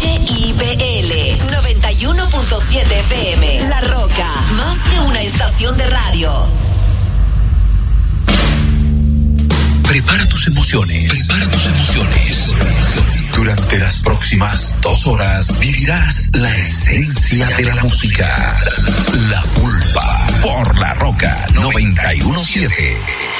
HIPL 91.7 FM. La Roca, más que una estación de radio. Prepara tus emociones. Prepara tus emociones. Durante las próximas dos horas vivirás la esencia de la música. La pulpa por la roca 917.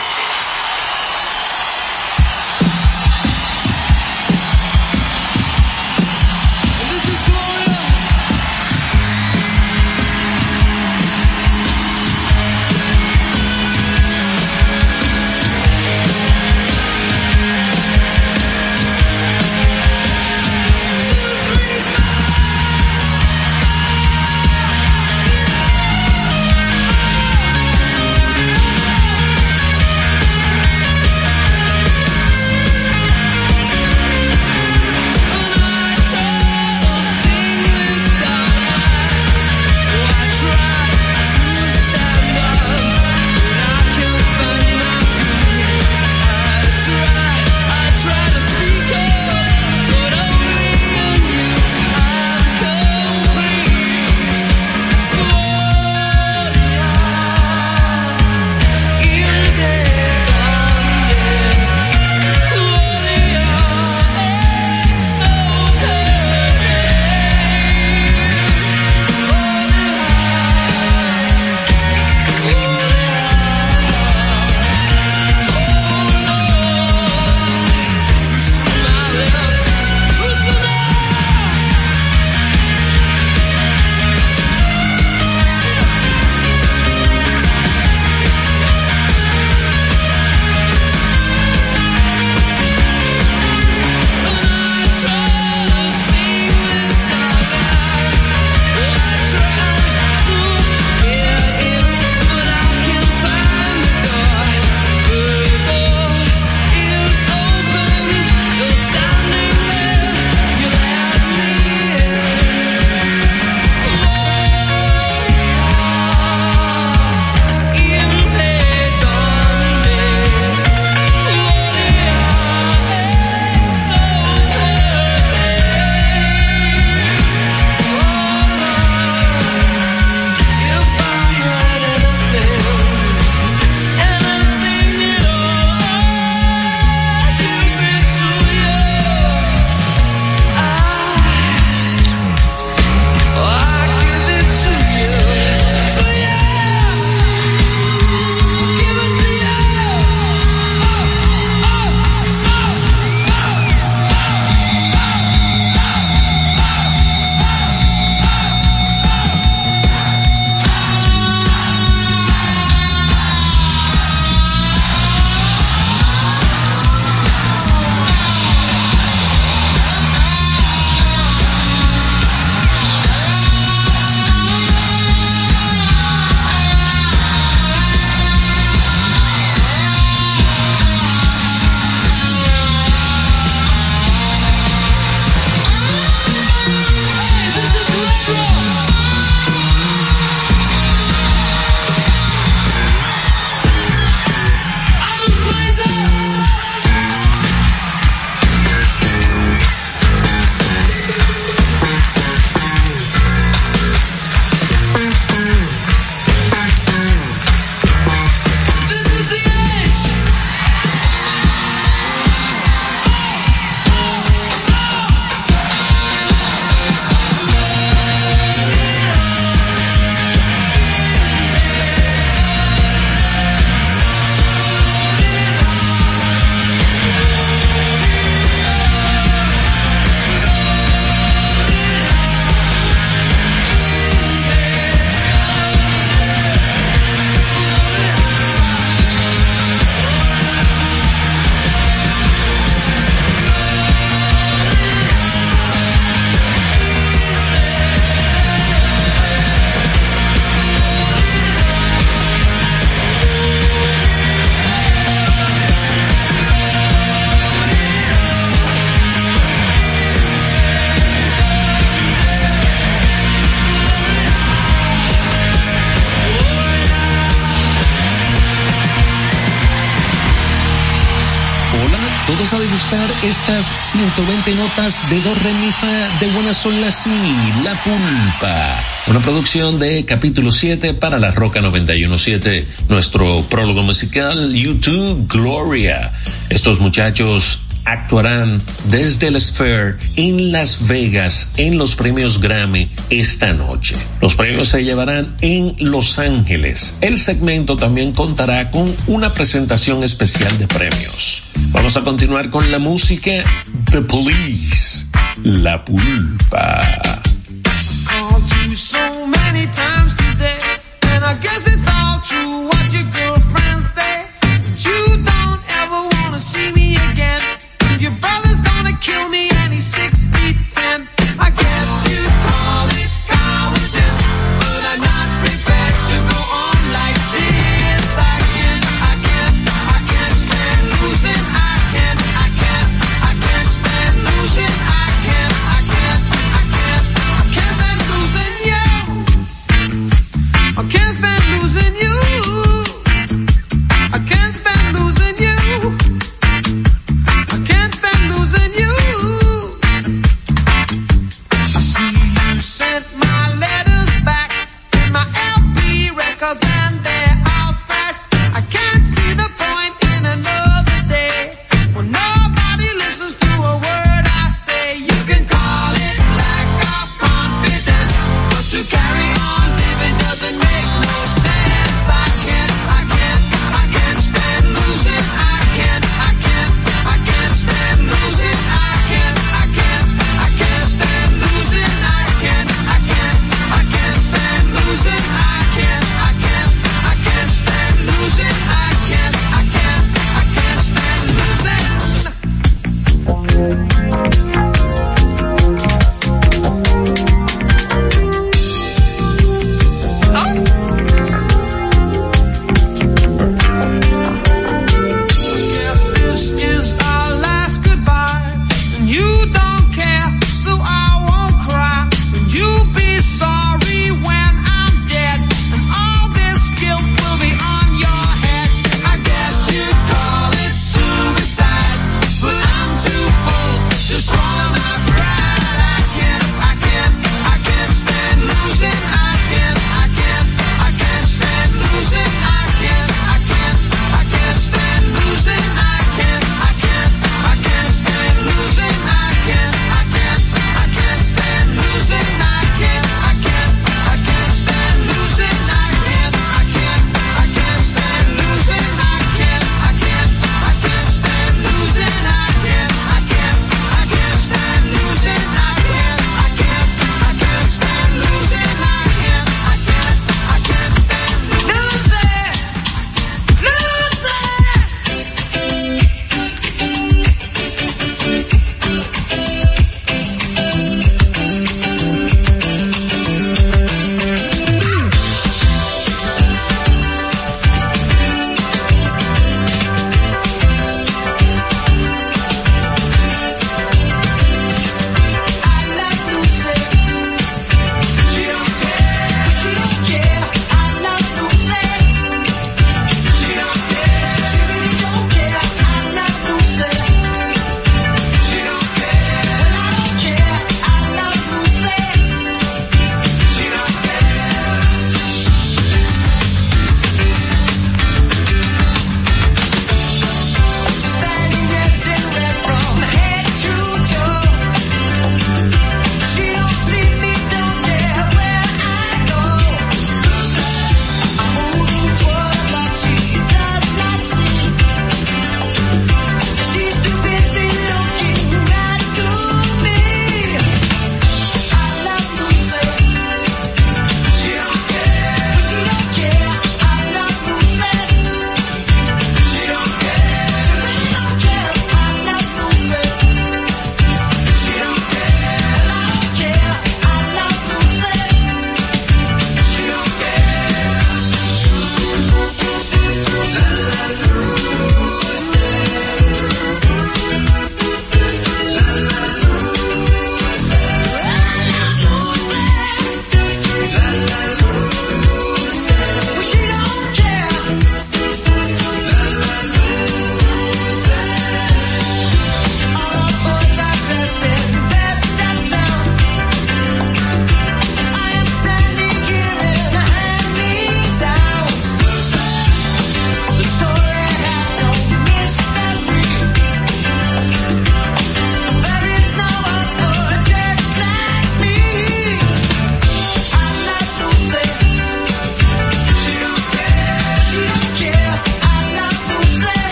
Estas 120 notas de do re de buena sol la si, la pulpa. Una producción de capítulo 7 para la Roca 917, nuestro prólogo musical YouTube Gloria. Estos muchachos actuarán desde el Sphere en Las Vegas en los premios Grammy esta noche. Los premios se llevarán en Los Ángeles. El segmento también contará con una presentación especial de premios. Vamos a continuar con la música The Police, La Pulpa.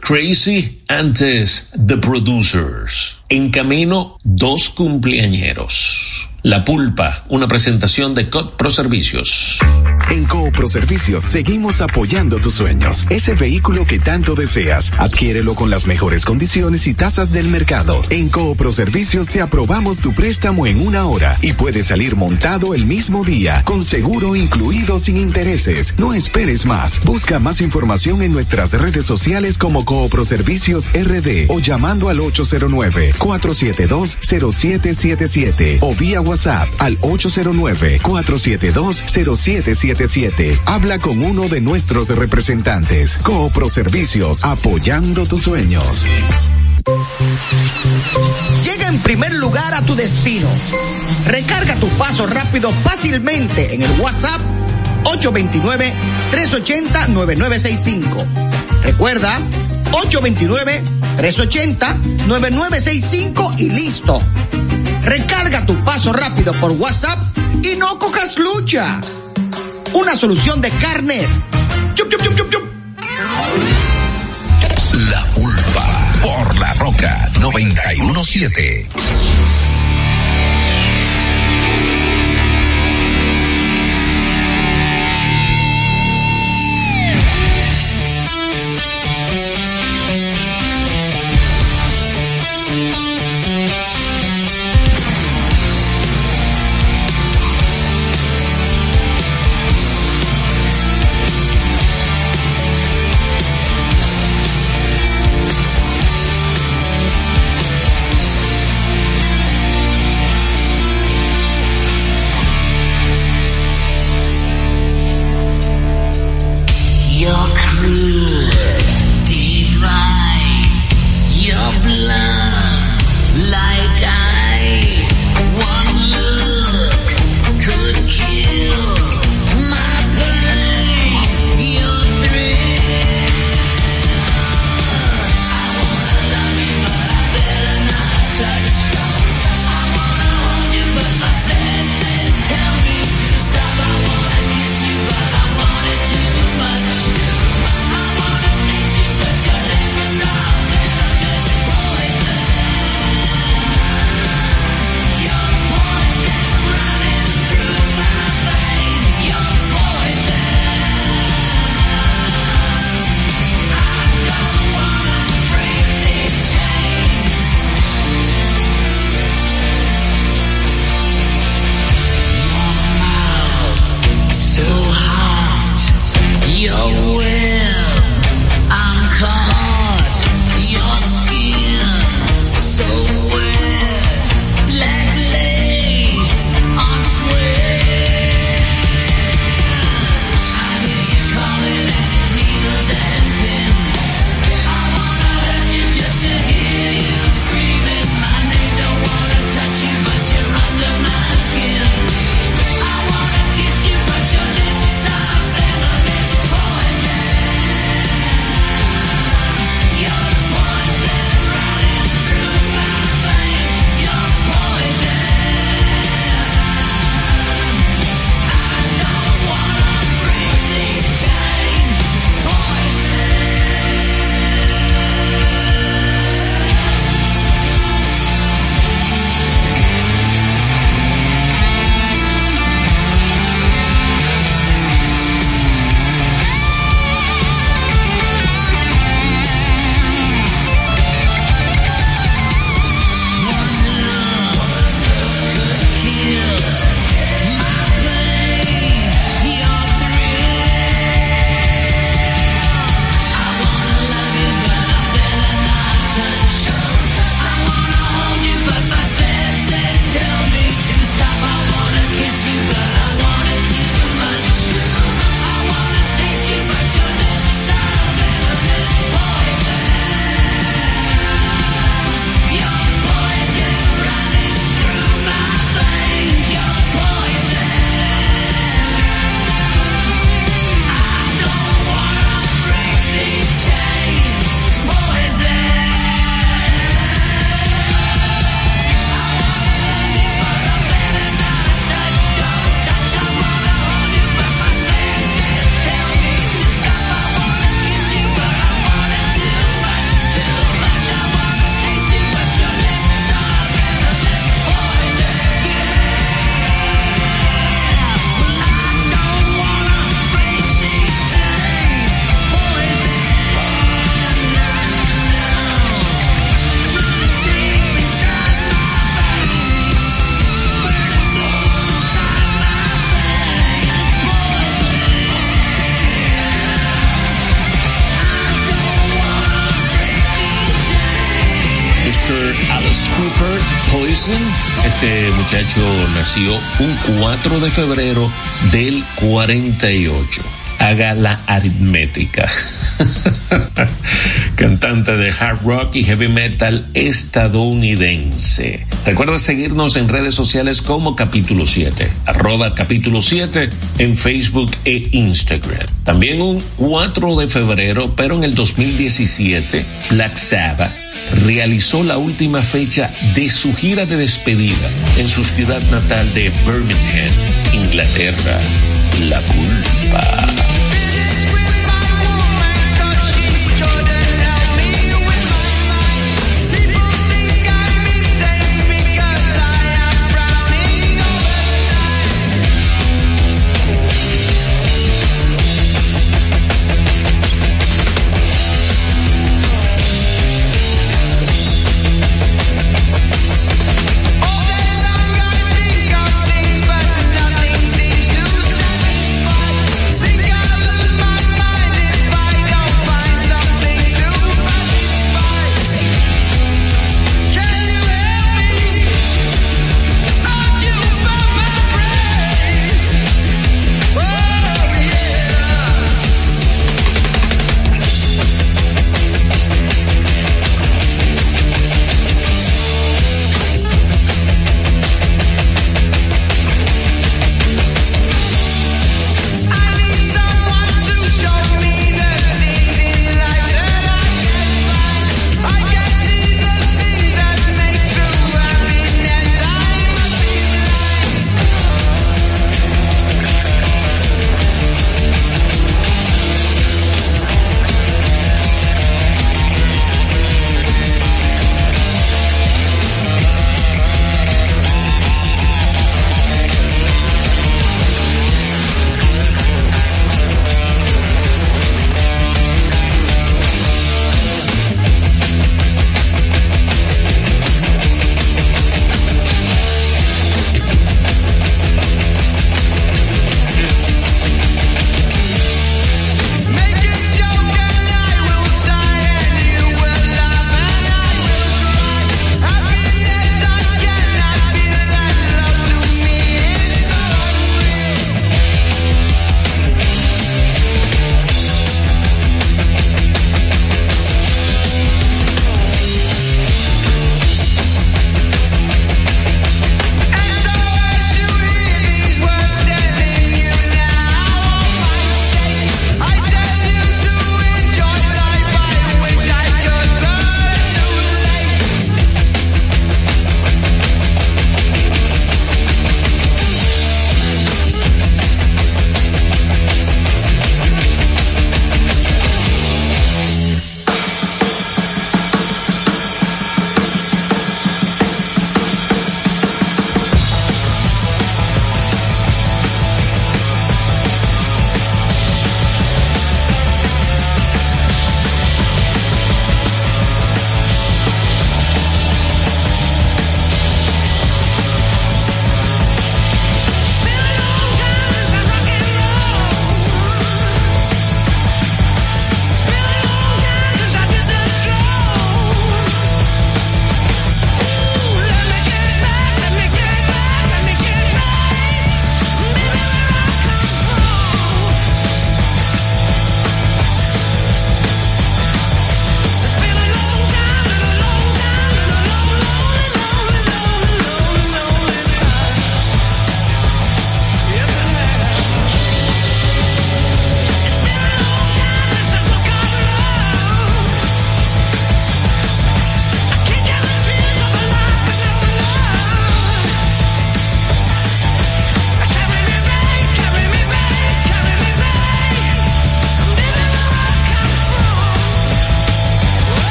Crazy, antes The Producers. En camino, dos cumpleañeros. La Pulpa, una presentación de COD Pro Servicios. En Coopro Servicios seguimos apoyando tus sueños. Ese vehículo que tanto deseas, adquiérelo con las mejores condiciones y tasas del mercado. En Coopro Servicios te aprobamos tu préstamo en una hora y puedes salir montado el mismo día, con seguro incluido sin intereses. No esperes más. Busca más información en nuestras redes sociales como Coopro Servicios RD o llamando al 809-472-0777 o vía WhatsApp al 809-472-0777 Habla con uno de nuestros representantes. Coopro Servicios, apoyando tus sueños. Llega en primer lugar a tu destino. Recarga tu paso rápido fácilmente en el WhatsApp 829-380-9965. Recuerda, 829-380-9965 y listo. Recarga tu paso rápido por WhatsApp y no cojas lucha una solución de carnet. la pulpa por la roca 917. Un 4 de febrero del 48 haga la aritmética. Cantante de hard rock y heavy metal estadounidense. Recuerda seguirnos en redes sociales como capítulo 7, arroba capítulo 7 en Facebook e Instagram. También un 4 de febrero, pero en el 2017, Black Sabbath realizó la última fecha de su gira de despedida en su ciudad natal de Birmingham, Inglaterra. La culpa.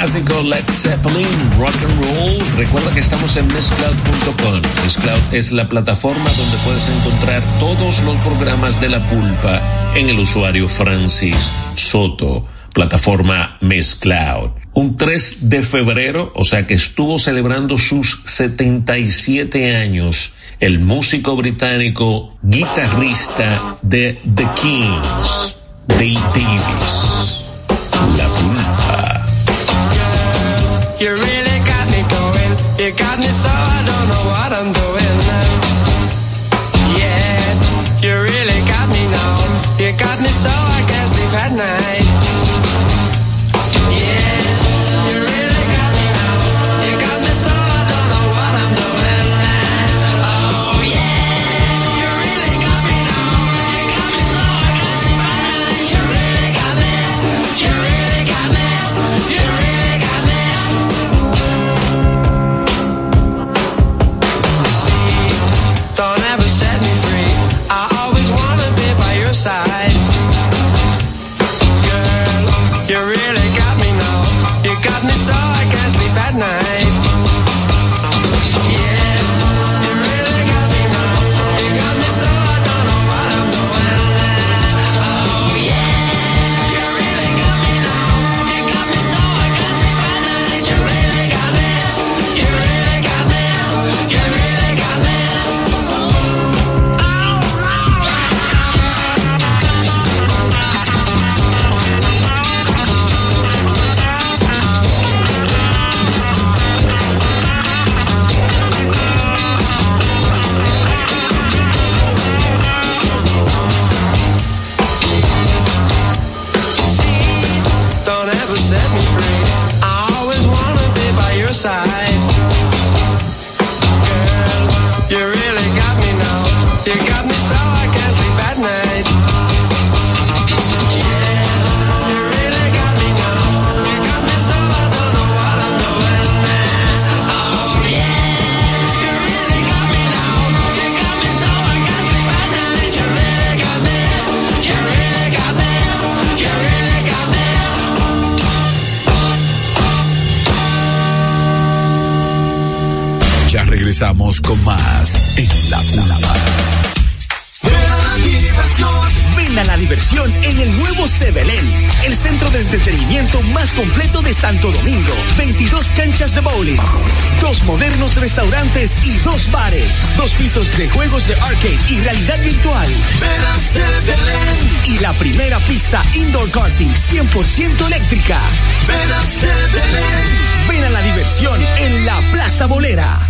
Clásico Led Zeppelin, rock and roll. Recuerda que estamos en Mixcloud.com. Mixcloud es la plataforma donde puedes encontrar todos los programas de la pulpa en el usuario Francis Soto, plataforma Mixcloud. Un 3 de febrero, o sea que estuvo celebrando sus 77 años, el músico británico guitarrista de The Kings, Dave Davis. You got me so I don't know what I'm doing entretenimiento más completo de Santo Domingo. 22 canchas de bowling, dos modernos restaurantes y dos bares, dos pisos de juegos de arcade y realidad virtual. Y la primera pista indoor karting 100% eléctrica. Ven a la diversión en la Plaza Bolera.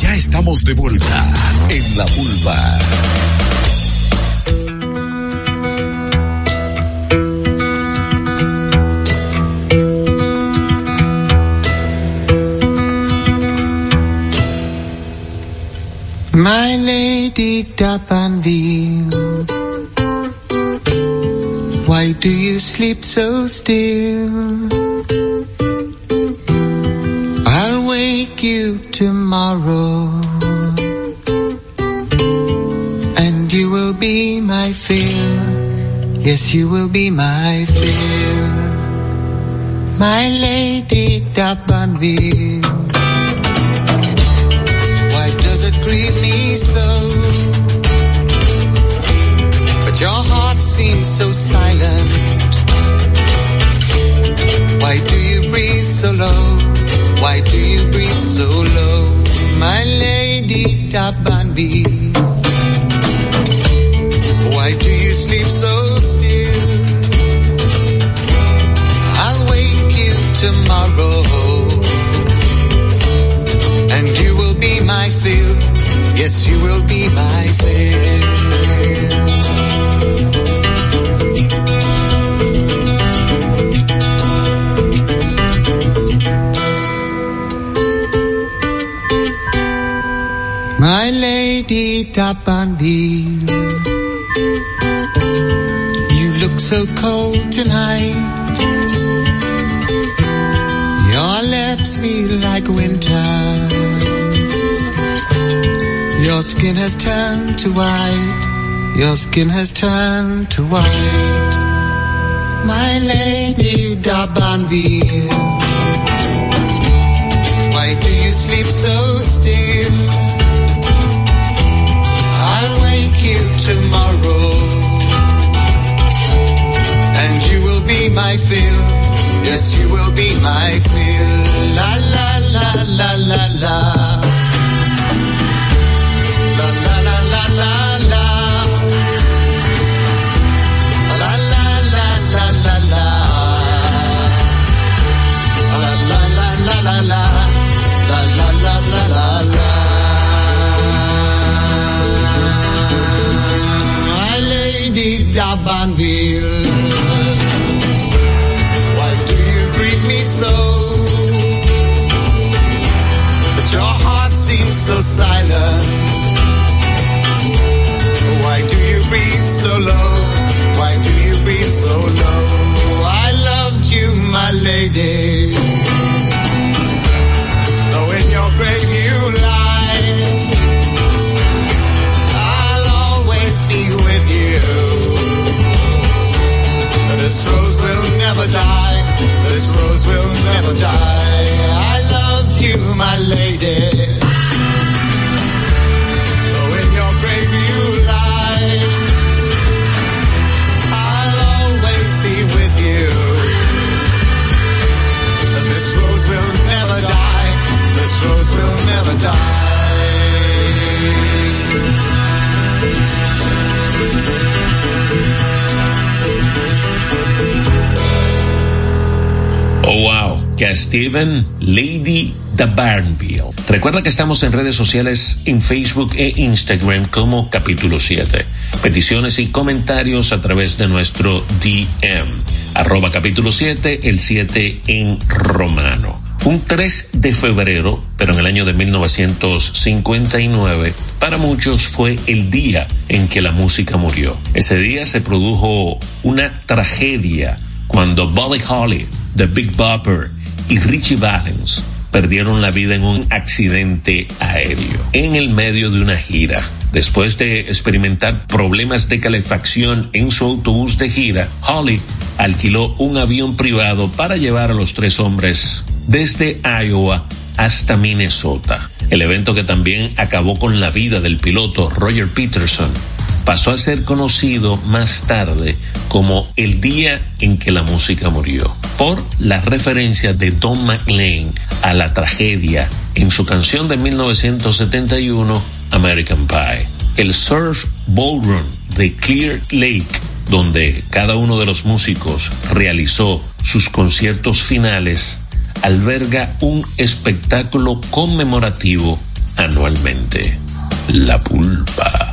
Ya estamos de vuelta en la vulva. My lady Dapanville, why do you sleep so still? Tomorrow. And you will be my fear. Yes, you will be my fear. My lady Dapanville. tapan view. You look so cold tonight. Your lips feel like winter. Your skin has turned to white. Your skin has turned to white. My lady Dabanville. La la Steven Lady the Barnville. Recuerda que estamos en redes sociales en Facebook e Instagram como capítulo 7. Peticiones y comentarios a través de nuestro DM. Arroba capítulo 7, el 7 en romano. Un 3 de febrero, pero en el año de 1959, para muchos fue el día en que la música murió. Ese día se produjo una tragedia cuando Buddy Holly, The Big Bopper y Richie Valens perdieron la vida en un accidente aéreo en el medio de una gira. Después de experimentar problemas de calefacción en su autobús de gira, Holly alquiló un avión privado para llevar a los tres hombres desde Iowa hasta Minnesota. El evento que también acabó con la vida del piloto Roger Peterson pasó a ser conocido más tarde como el día en que la música murió, por la referencia de Don McLean a la tragedia en su canción de 1971, American Pie. El Surf Ballroom de Clear Lake, donde cada uno de los músicos realizó sus conciertos finales, alberga un espectáculo conmemorativo anualmente. La Pulpa.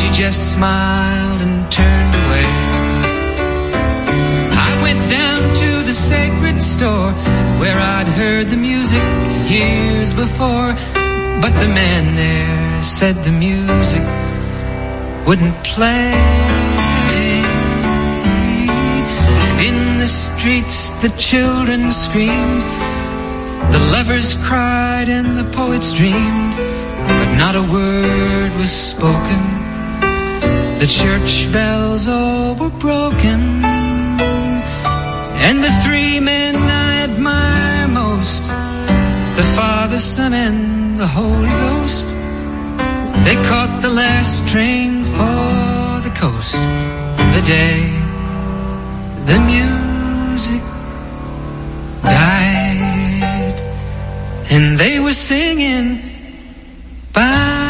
she just smiled and turned away. I went down to the sacred store where I'd heard the music years before, but the man there said the music wouldn't play. In the streets, the children screamed, the lovers cried, and the poets dreamed, but not a word was spoken the church bells all were broken, and the three men I admire most the Father, Son, and the Holy Ghost. They caught the last train for the coast. The day the music died, and they were singing. Bye.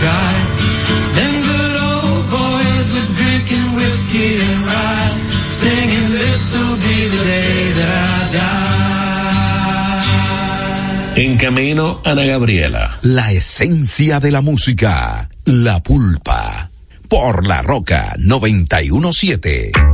dry. Them good old boys were drinking whiskey and rye, singing, This'll be the day that I die. En camino, Ana Gabriela. La esencia de la música, la pulpa, por la roca 917.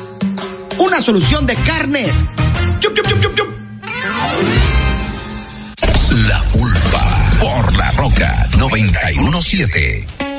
Una solución de chup, chup, chup, chup. La pulpa, por la roca 917.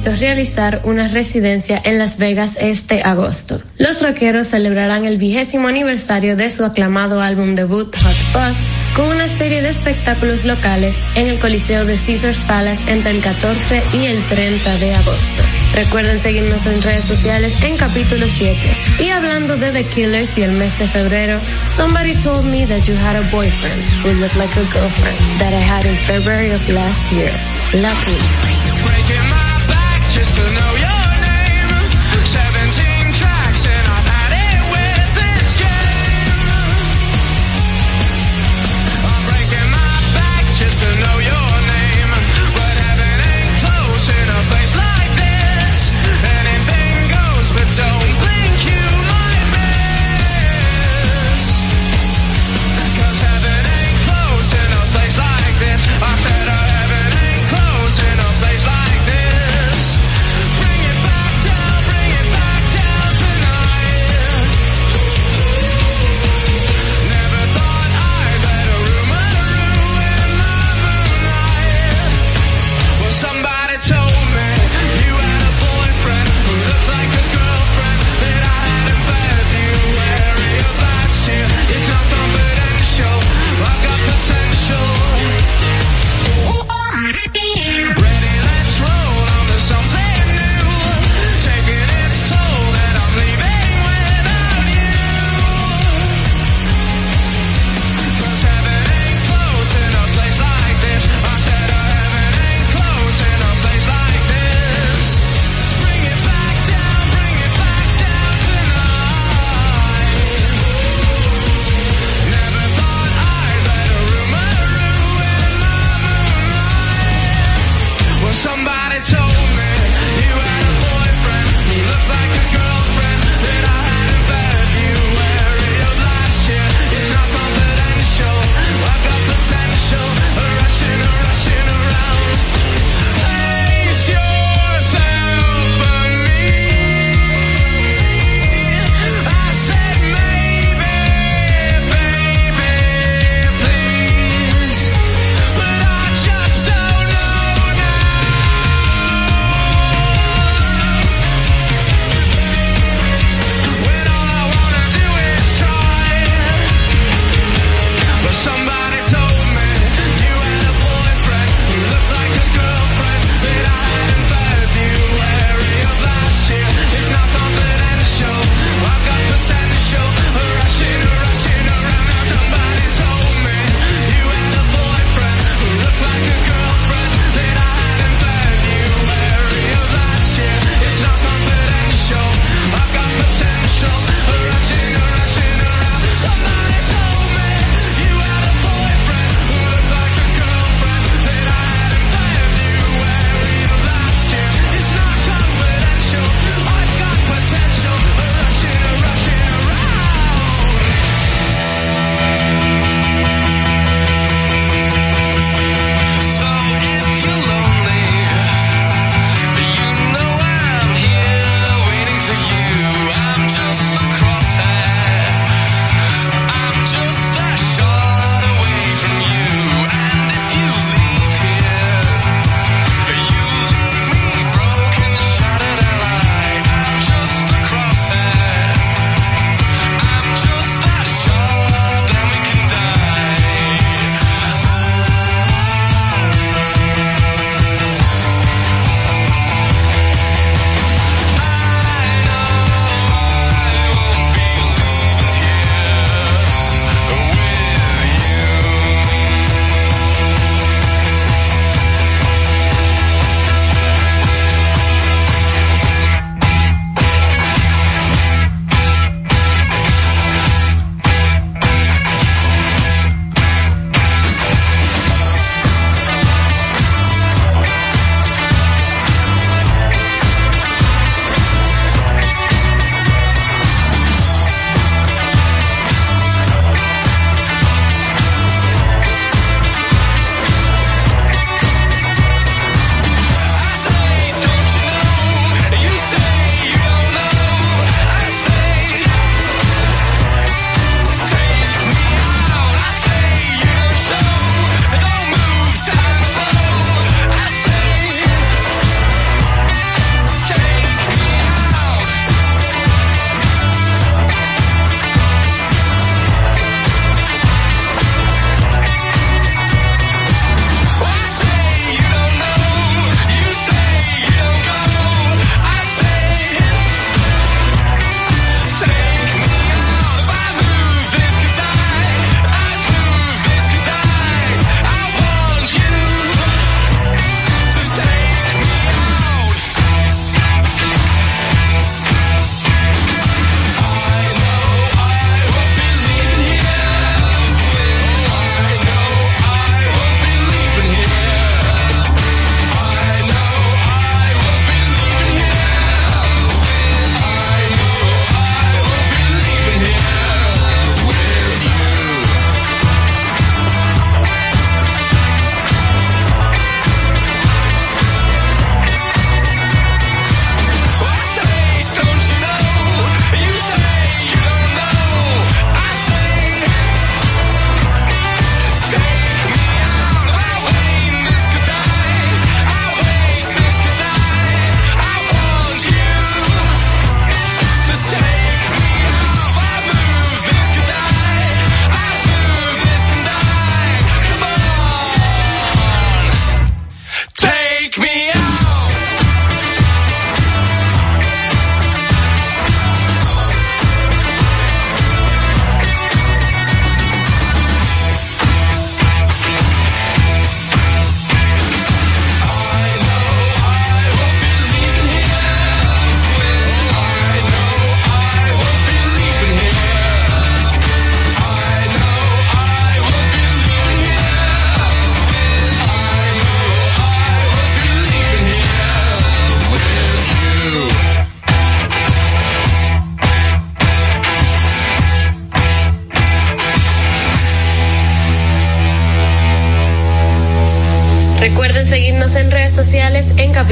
Previsto realizar una residencia en Las Vegas este agosto. Los rockeros celebrarán el vigésimo aniversario de su aclamado álbum debut Hot Fuzz con una serie de espectáculos locales en el Coliseo de Caesars Palace entre el 14 y el 30 de agosto. Recuerden seguirnos en redes sociales en capítulo 7. Y hablando de The Killers y el mes de febrero, somebody told me that you had a boyfriend who looked like a girlfriend that I had in February of last year. Lucky.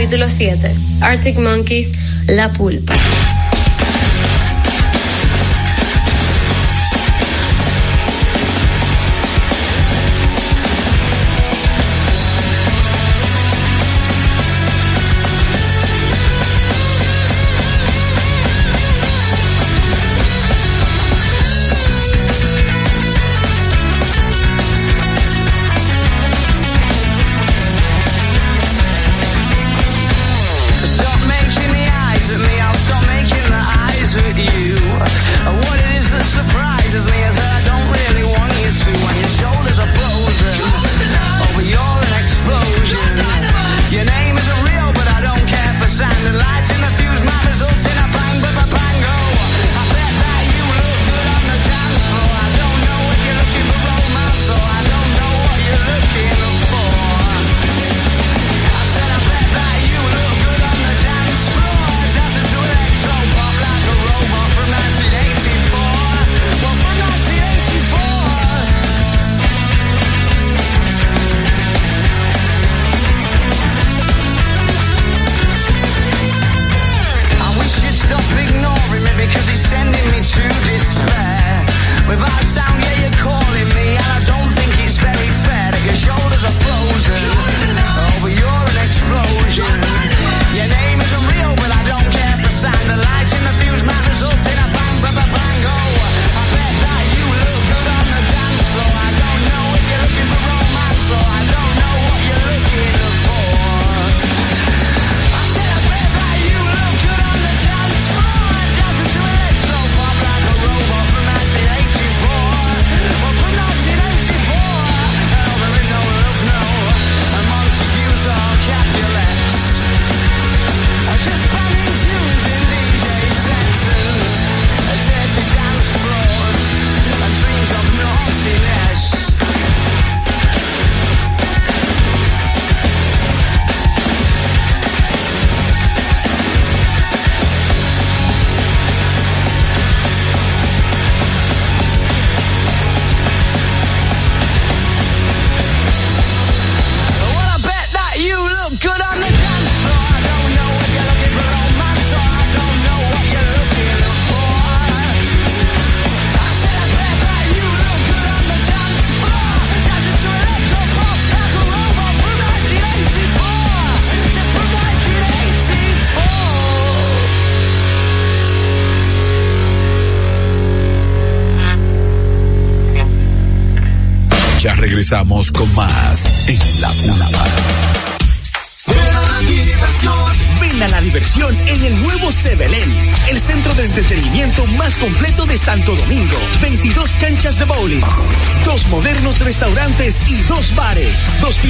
capítulo 7, Arctic Monkeys, La Pulpa.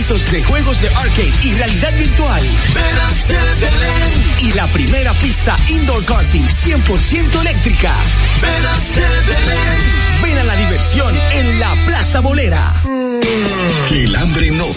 de juegos de arcade y realidad virtual. Belén. Y la primera pista indoor karting 100% eléctrica. Belén. Ven a la diversión en la Plaza Bolera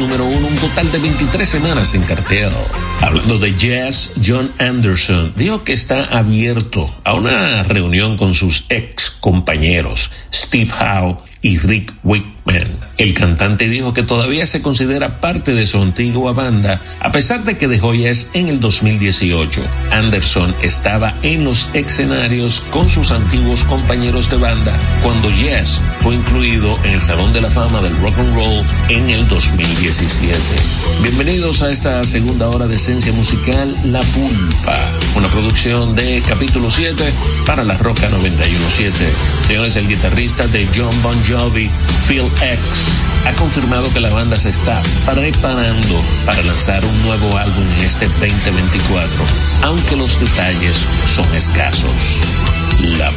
Número uno, un total de 23 semanas en cartel. Hablando de Yes, John Anderson dijo que está abierto a una reunión con sus ex compañeros, Steve Howe y Rick Wakeman. El cantante dijo que todavía se considera parte de su antigua banda, a pesar de que dejó Yes en el 2018. Anderson estaba en los escenarios con sus antiguos compañeros de banda cuando Yes fue incluido en el Salón de la Fama del Rock and Roll en el 2017. Bienvenidos a esta segunda hora de esencia musical La Pulpa, una producción de capítulo 7 para la Roca 917. Señores, el guitarrista de John Bon Jovi, Phil X, ha confirmado que la banda se está preparando para lanzar un nuevo álbum en este 2024, aunque los detalles son escasos. La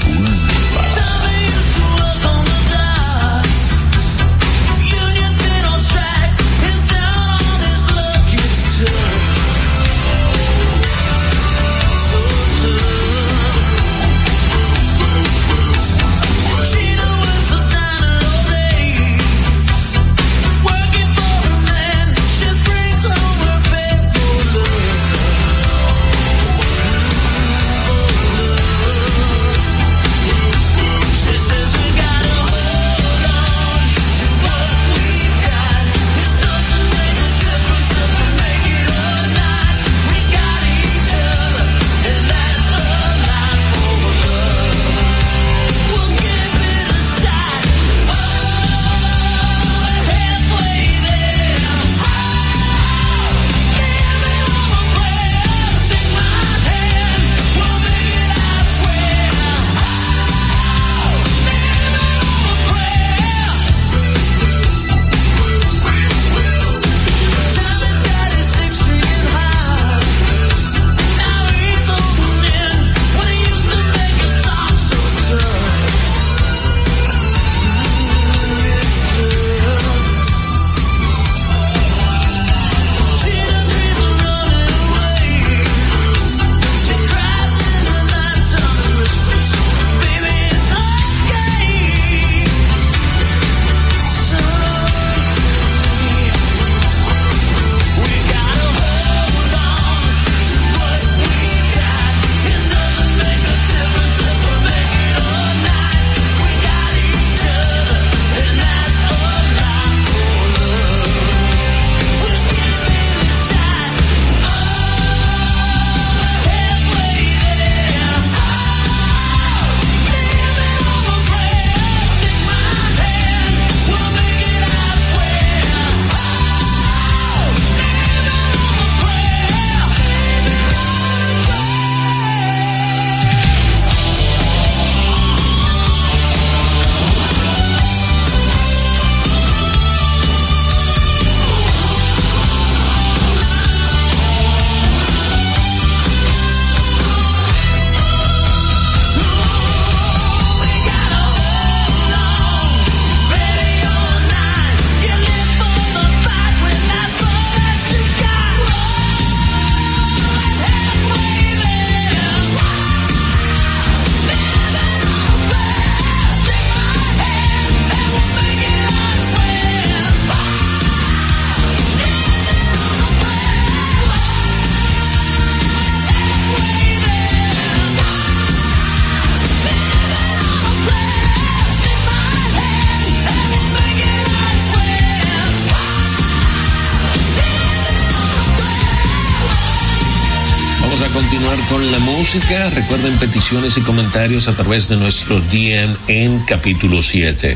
Pulpa. Recuerden peticiones y comentarios a través de nuestro DM en capítulo 7.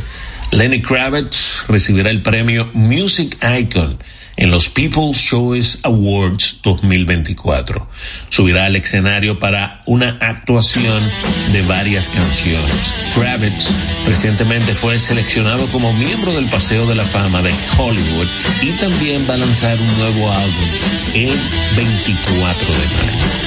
Lenny Kravitz recibirá el premio Music Icon en los People's Choice Awards 2024. Subirá al escenario para una actuación de varias canciones. Kravitz recientemente fue seleccionado como miembro del Paseo de la Fama de Hollywood y también va a lanzar un nuevo álbum el 24 de mayo.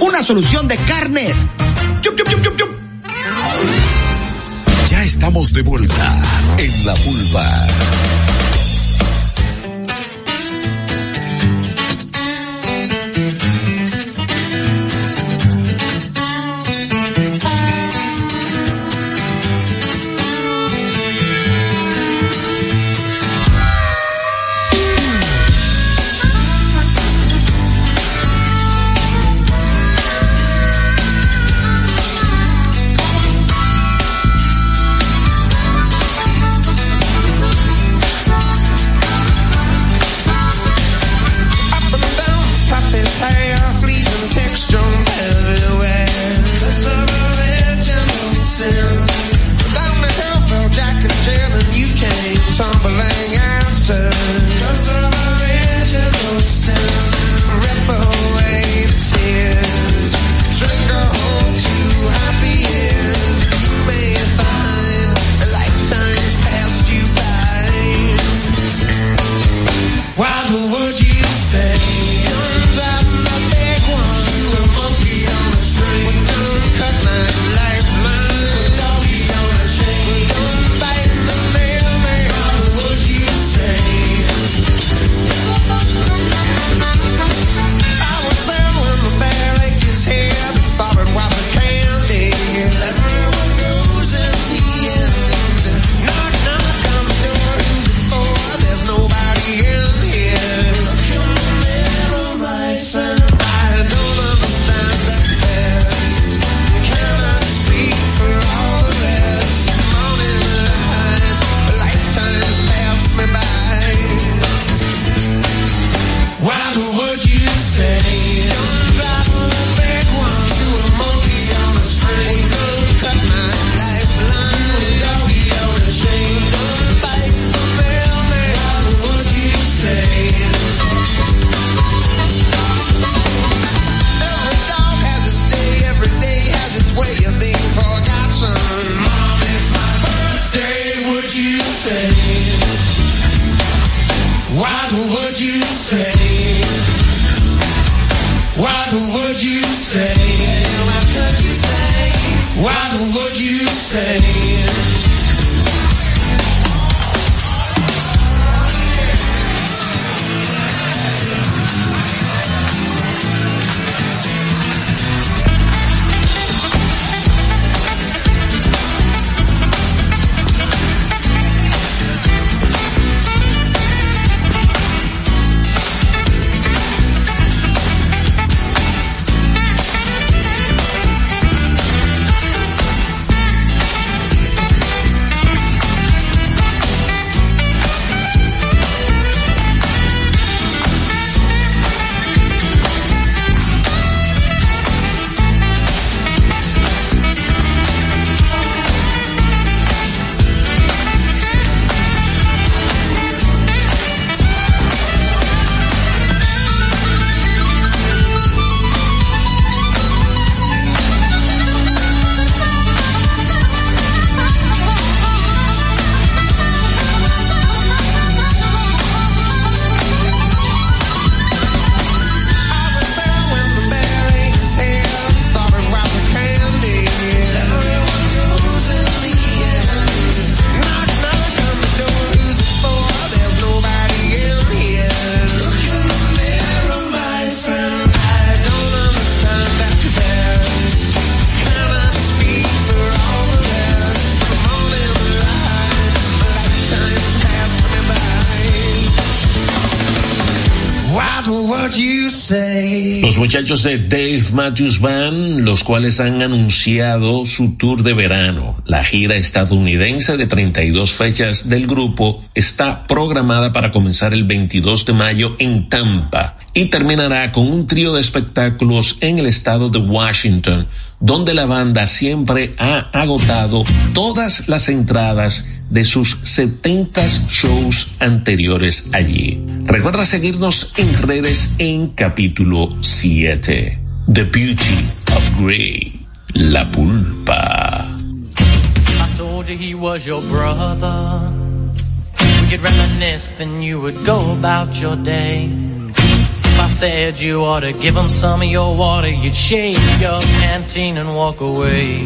una solución de carnet. Ya estamos de vuelta en la pulpa. Los muchachos de Dave Matthews Band, los cuales han anunciado su tour de verano. La gira estadounidense de 32 fechas del grupo está programada para comenzar el 22 de mayo en Tampa y terminará con un trío de espectáculos en el estado de Washington, donde la banda siempre ha agotado todas las entradas de sus 70 shows anteriores allí. Recuerda seguirnos en redes en capítulo 7. The Beauty of Grey. La pulpa. I told you he was your brother. Reminisce, then you would go about your day. If I said you ought to give him some of your water, you'd shake your canteen and walk away.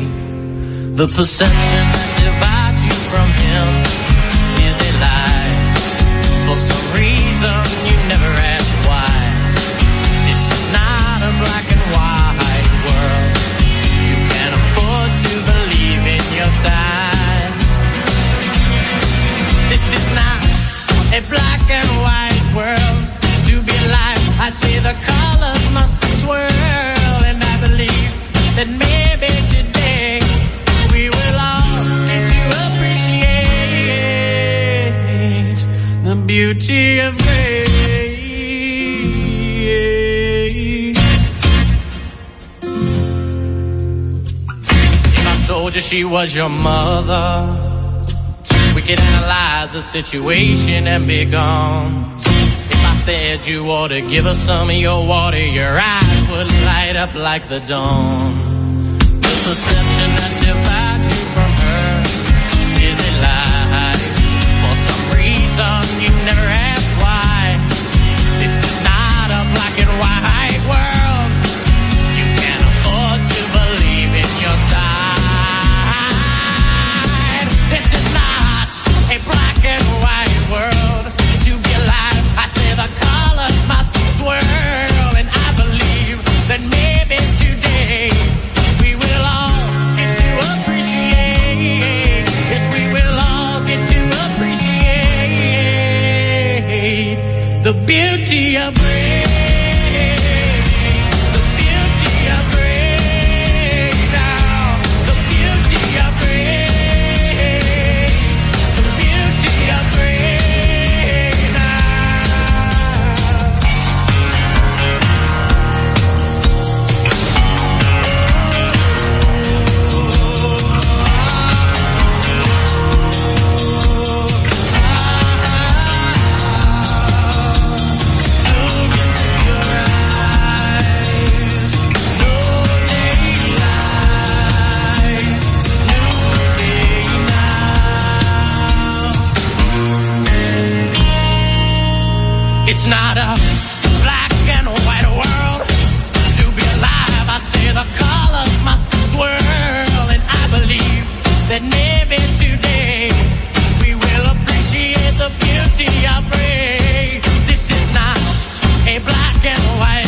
The perception that divides from him is a lie. For some reason, you never ask why. This is not a black and white world. You can't afford to believe in your side. This is not a black and white world. To be alive, I see the colors must swirl, and I believe that maybe today beauty of gray. If I told you she was your mother. We could analyze the situation and be gone. If I said you ought to give us some of your water, your eyes would light up like the dawn. The perception that beauty of It's not a black and white world. To be alive, I say the colors must swirl, and I believe that maybe today we will appreciate the beauty of gray. This is not a black and white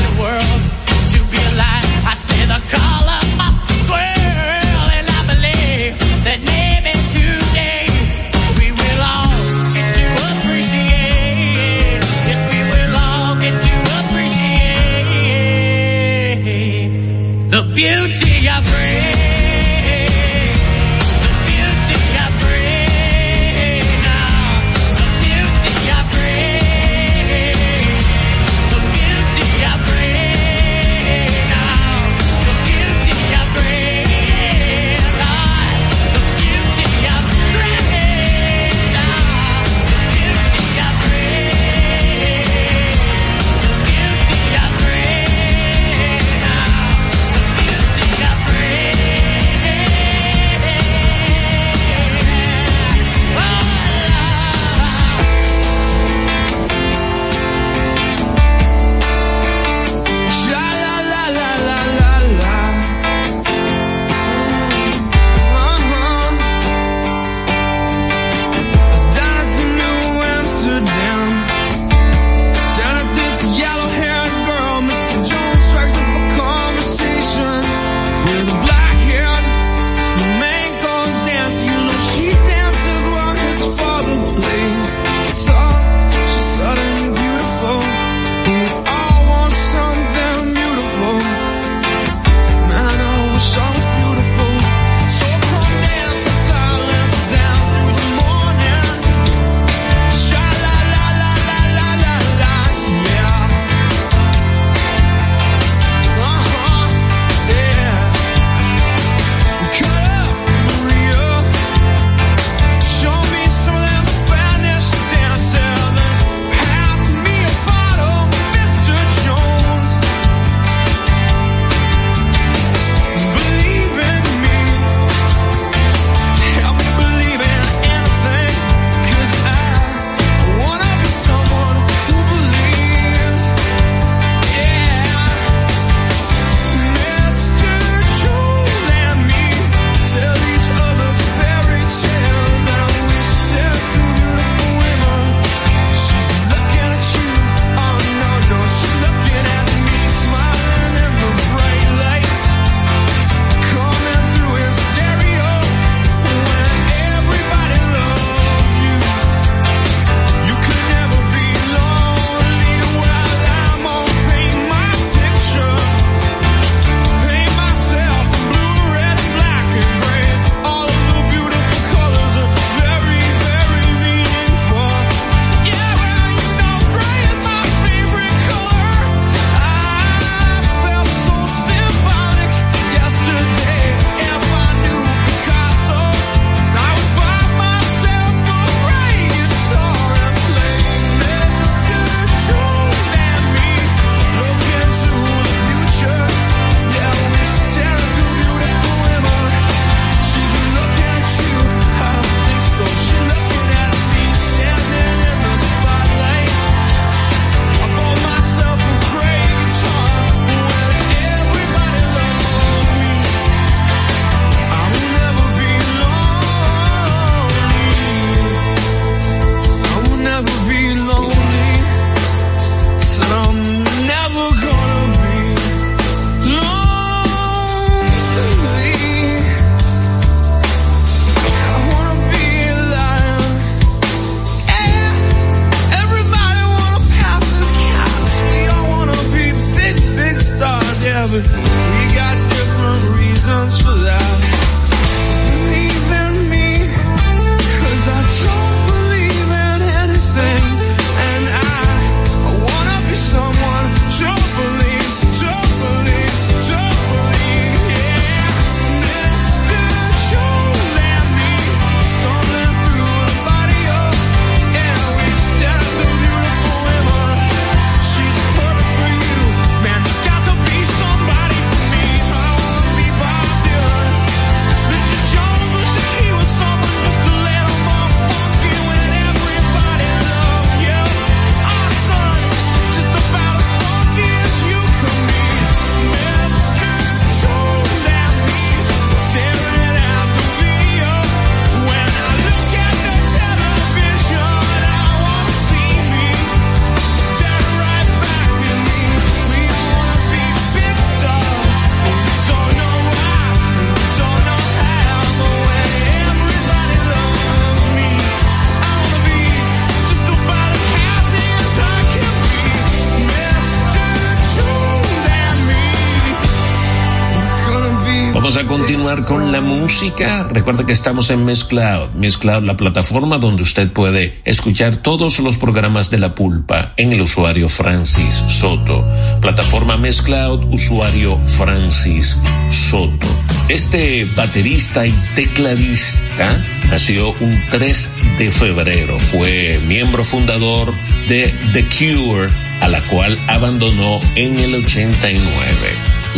con la música. Recuerda que estamos en Miss Cloud. Miss Cloud, la plataforma donde usted puede escuchar todos los programas de la pulpa en el usuario Francis Soto. Plataforma Miss Cloud, usuario Francis Soto. Este baterista y tecladista nació un 3 de febrero. Fue miembro fundador de The Cure, a la cual abandonó en el 89.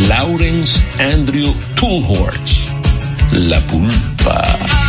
Lawrence Andrew Toolhorts. La pulpa.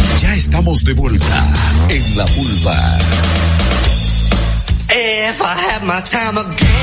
Ya estamos de vuelta en la pulpa. If I my time again,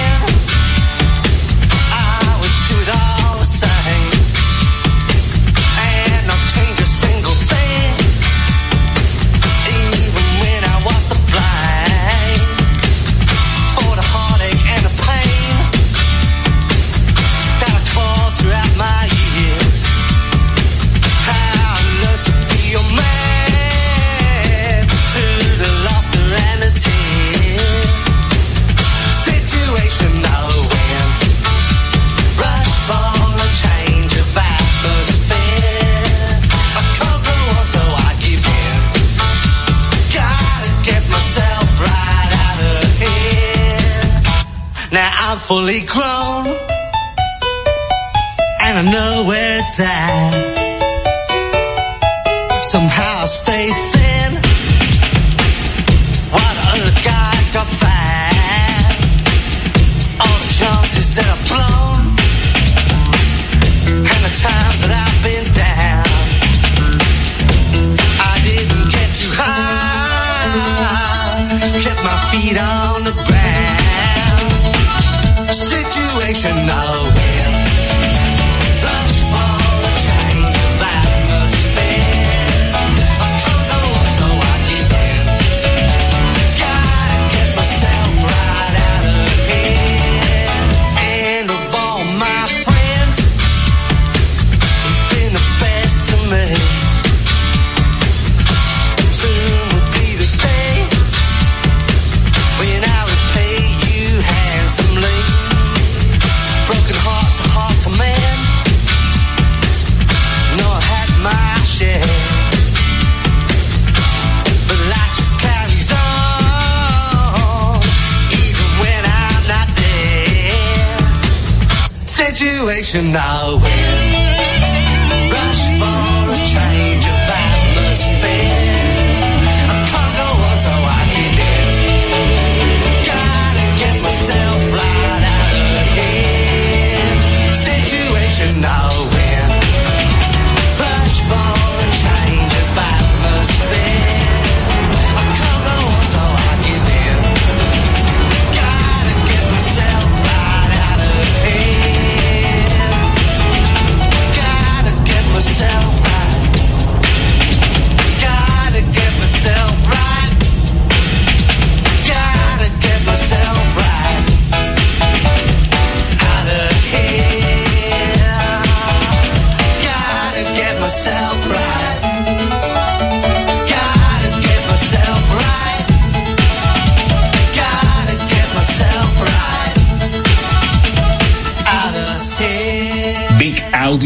fully grown, and I know where it's at. Somehow I stay Nation now.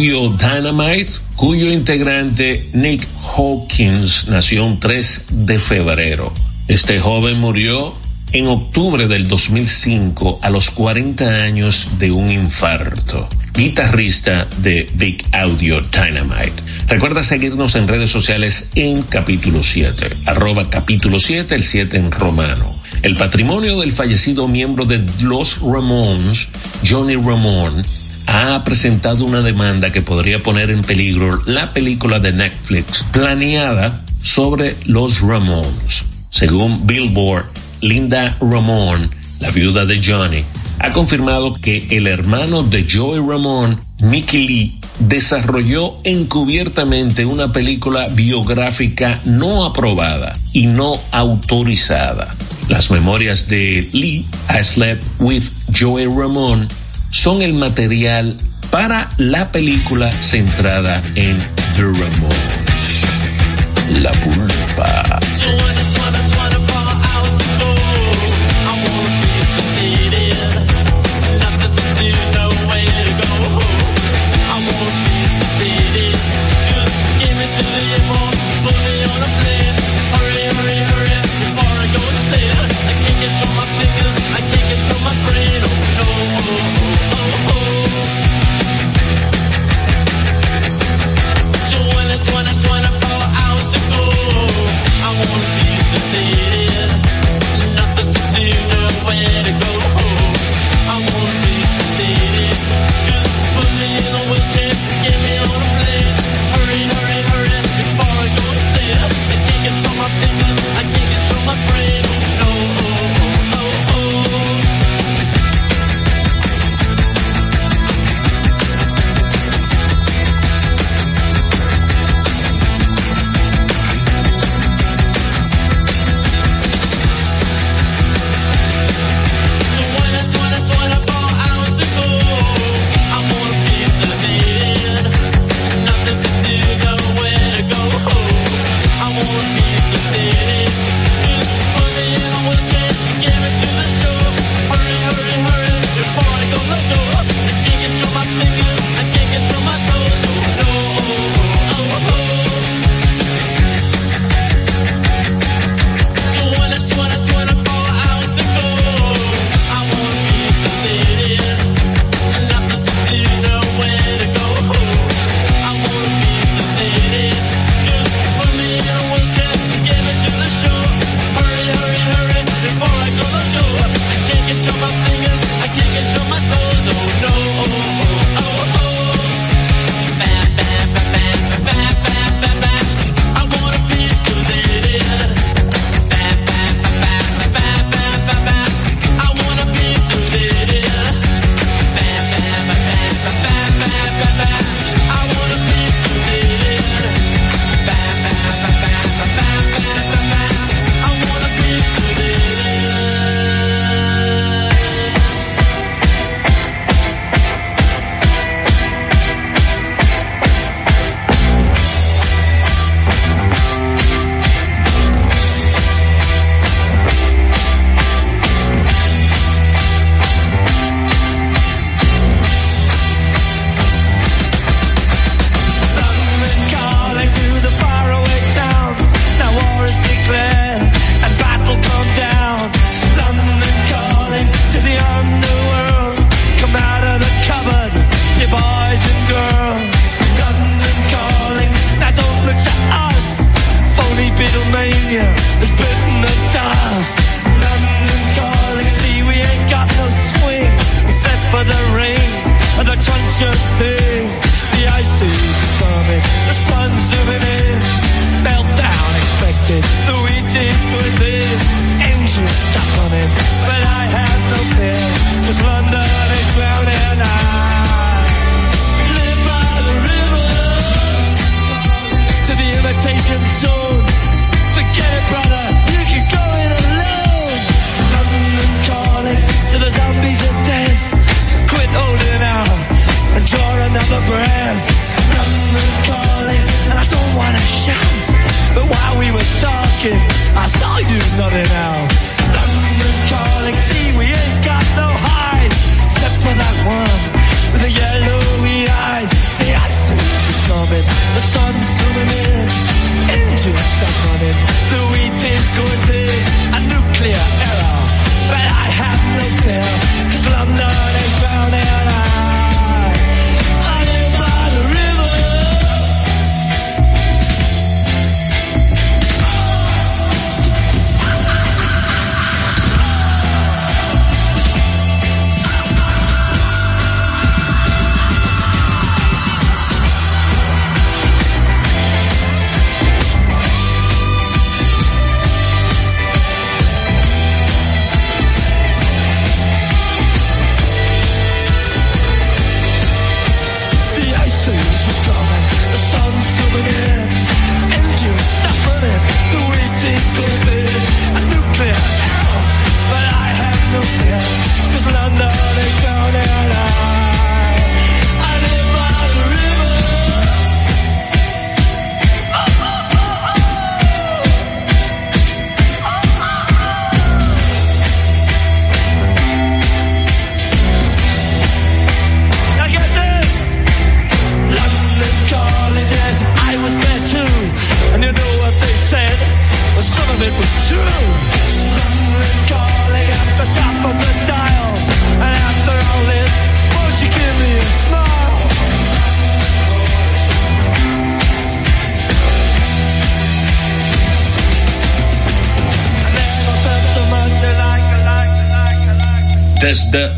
Dynamite, cuyo integrante Nick Hawkins nació un 3 de febrero. Este joven murió en octubre del 2005 a los 40 años de un infarto. Guitarrista de Big Audio Dynamite. Recuerda seguirnos en redes sociales en capítulo 7, arroba capítulo 7, el 7 en romano. El patrimonio del fallecido miembro de Los Ramones, Johnny Ramone, ha presentado una demanda que podría poner en peligro la película de Netflix planeada sobre los Ramones. Según Billboard, Linda Ramone, la viuda de Johnny, ha confirmado que el hermano de Joey Ramone, Mickey Lee, desarrolló encubiertamente una película biográfica no aprobada y no autorizada. Las memorias de Lee, I Slept with Joey Ramone, son el material para la película centrada en Ramones. La pulpa.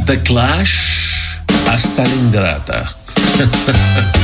The Clash hasta la.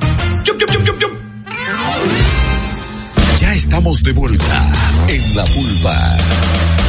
Estamos de vuelta en la pulpa.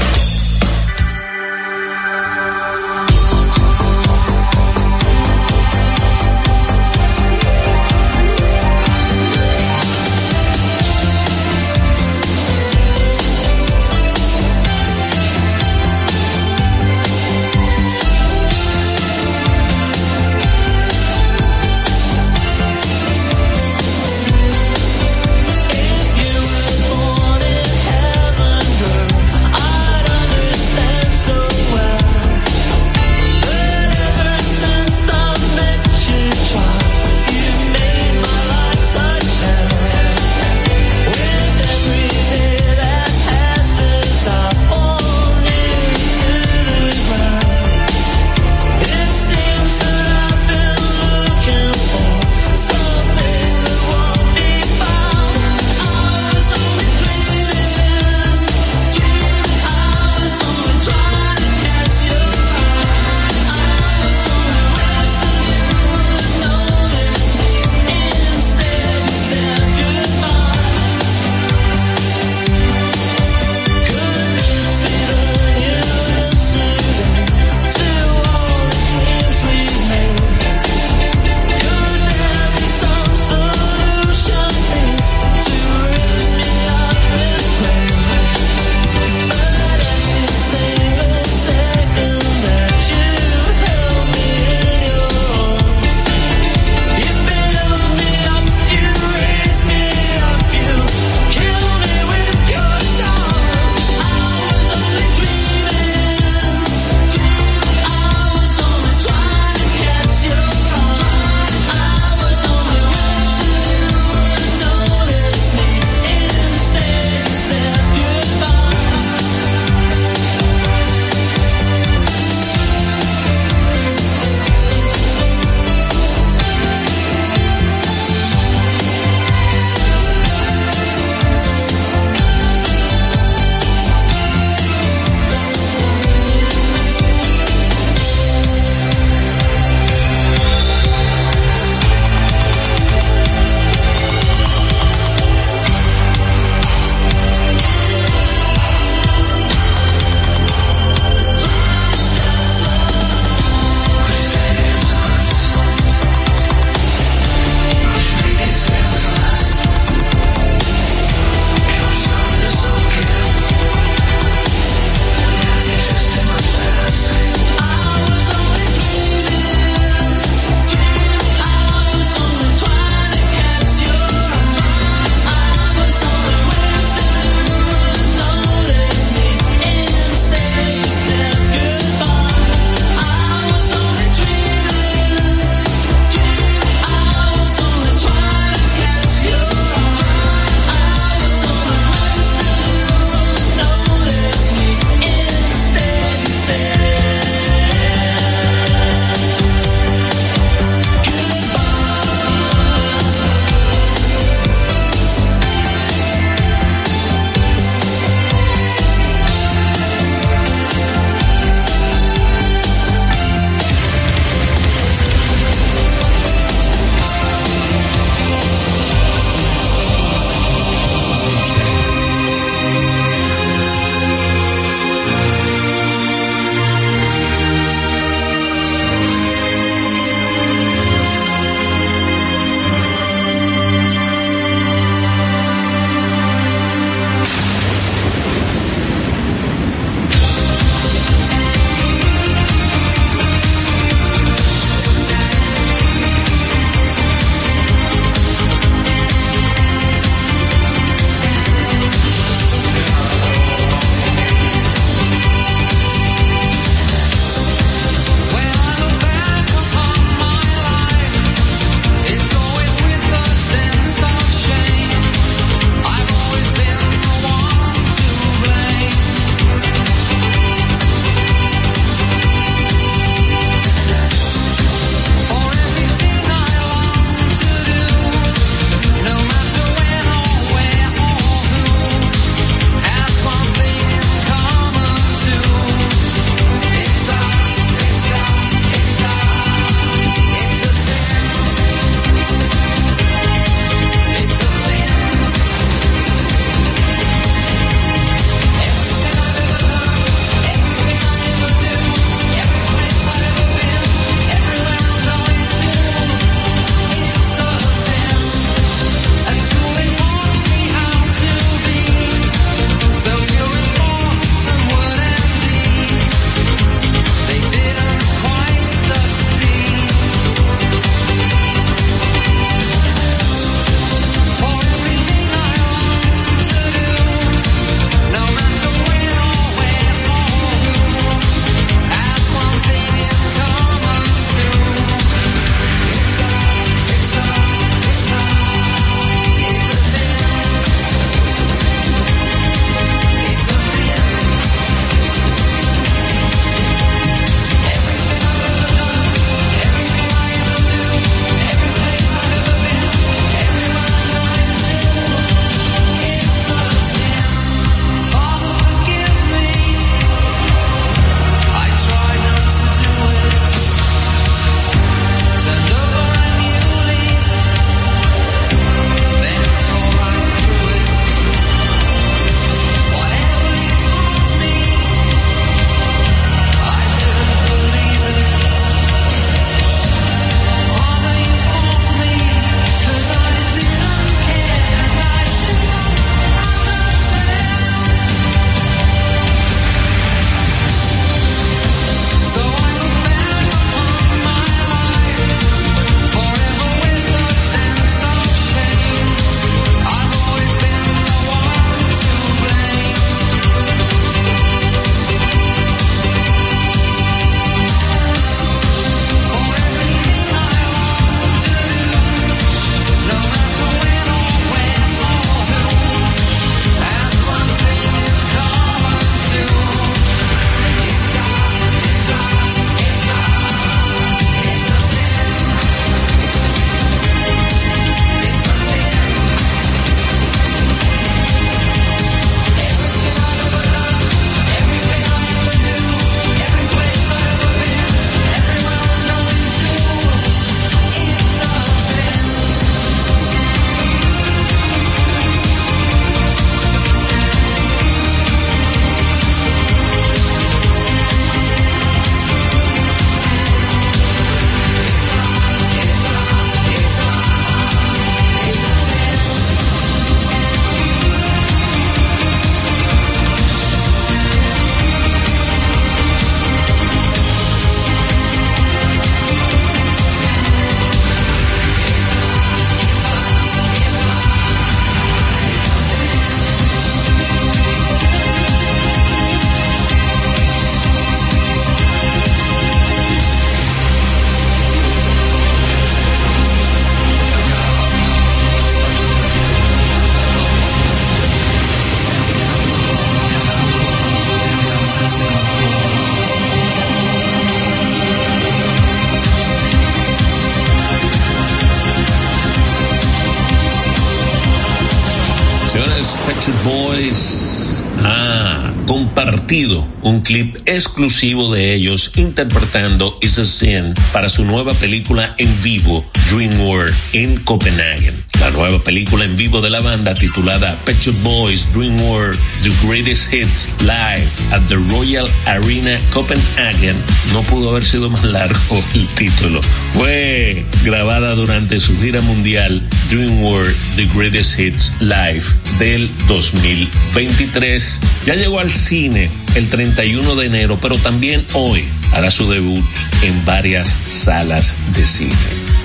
Boys. Ah, compartido un clip exclusivo de ellos interpretando Is a Sin para su nueva película en vivo, Dream World, en Copenhagen. La nueva película en vivo de la banda titulada Pet Shop Boys Dream World, The Greatest Hits Live at the Royal Arena Copenhagen, no pudo haber sido más largo el título. Fue grabada durante su gira mundial Dream World, The Greatest Hits Live del 2023. Ya llegó al cine el 31 de enero, pero también hoy hará su debut en varias salas de cine.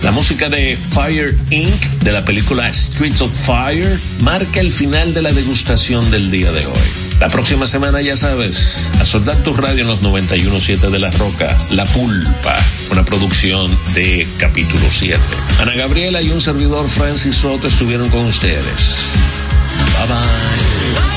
La música de Fire Inc. de la película Streets of Fire marca el final de la degustación del día de hoy. La próxima semana, ya sabes, a soldar tu radio en los 91.7 de La Roca, La Pulpa, una producción de capítulo 7. Ana Gabriela y un servidor Francis Soto estuvieron con ustedes. Bye bye.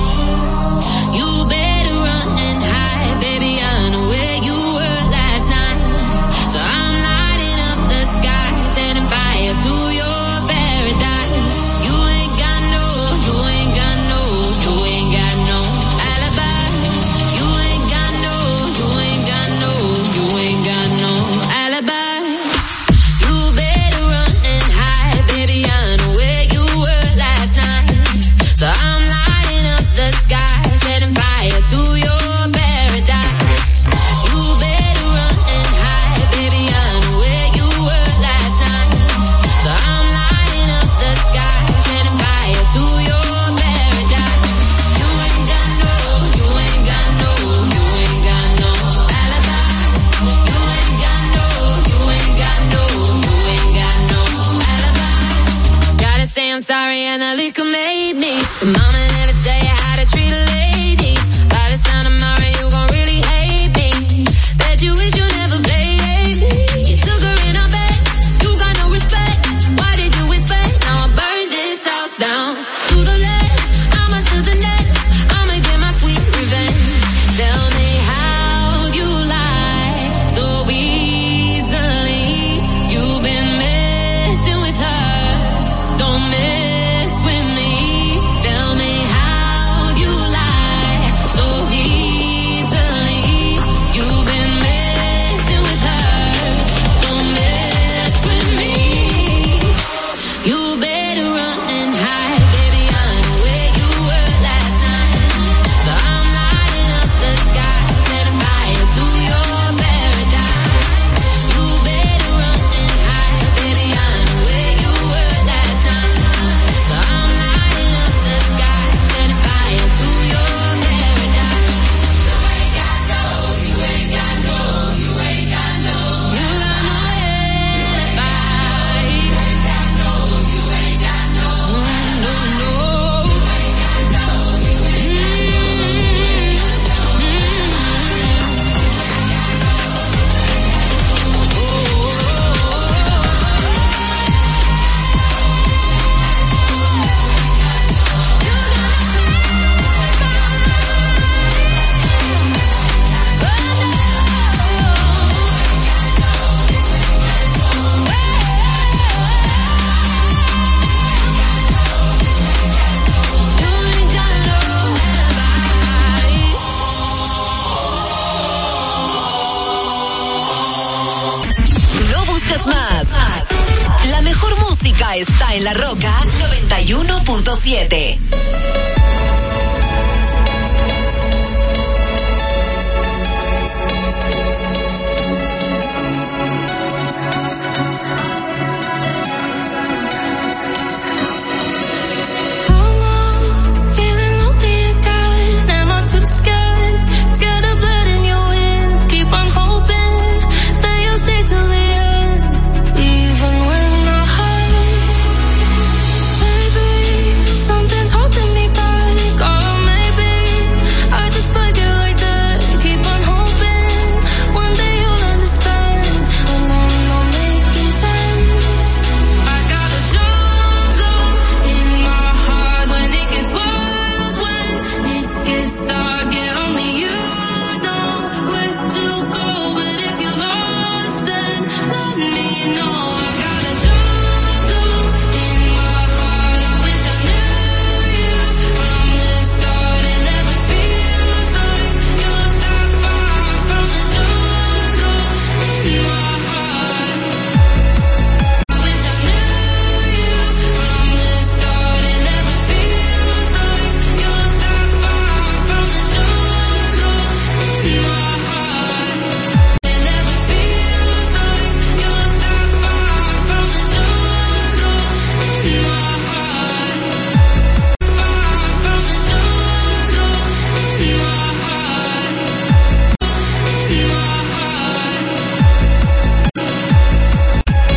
Probably could make me the moment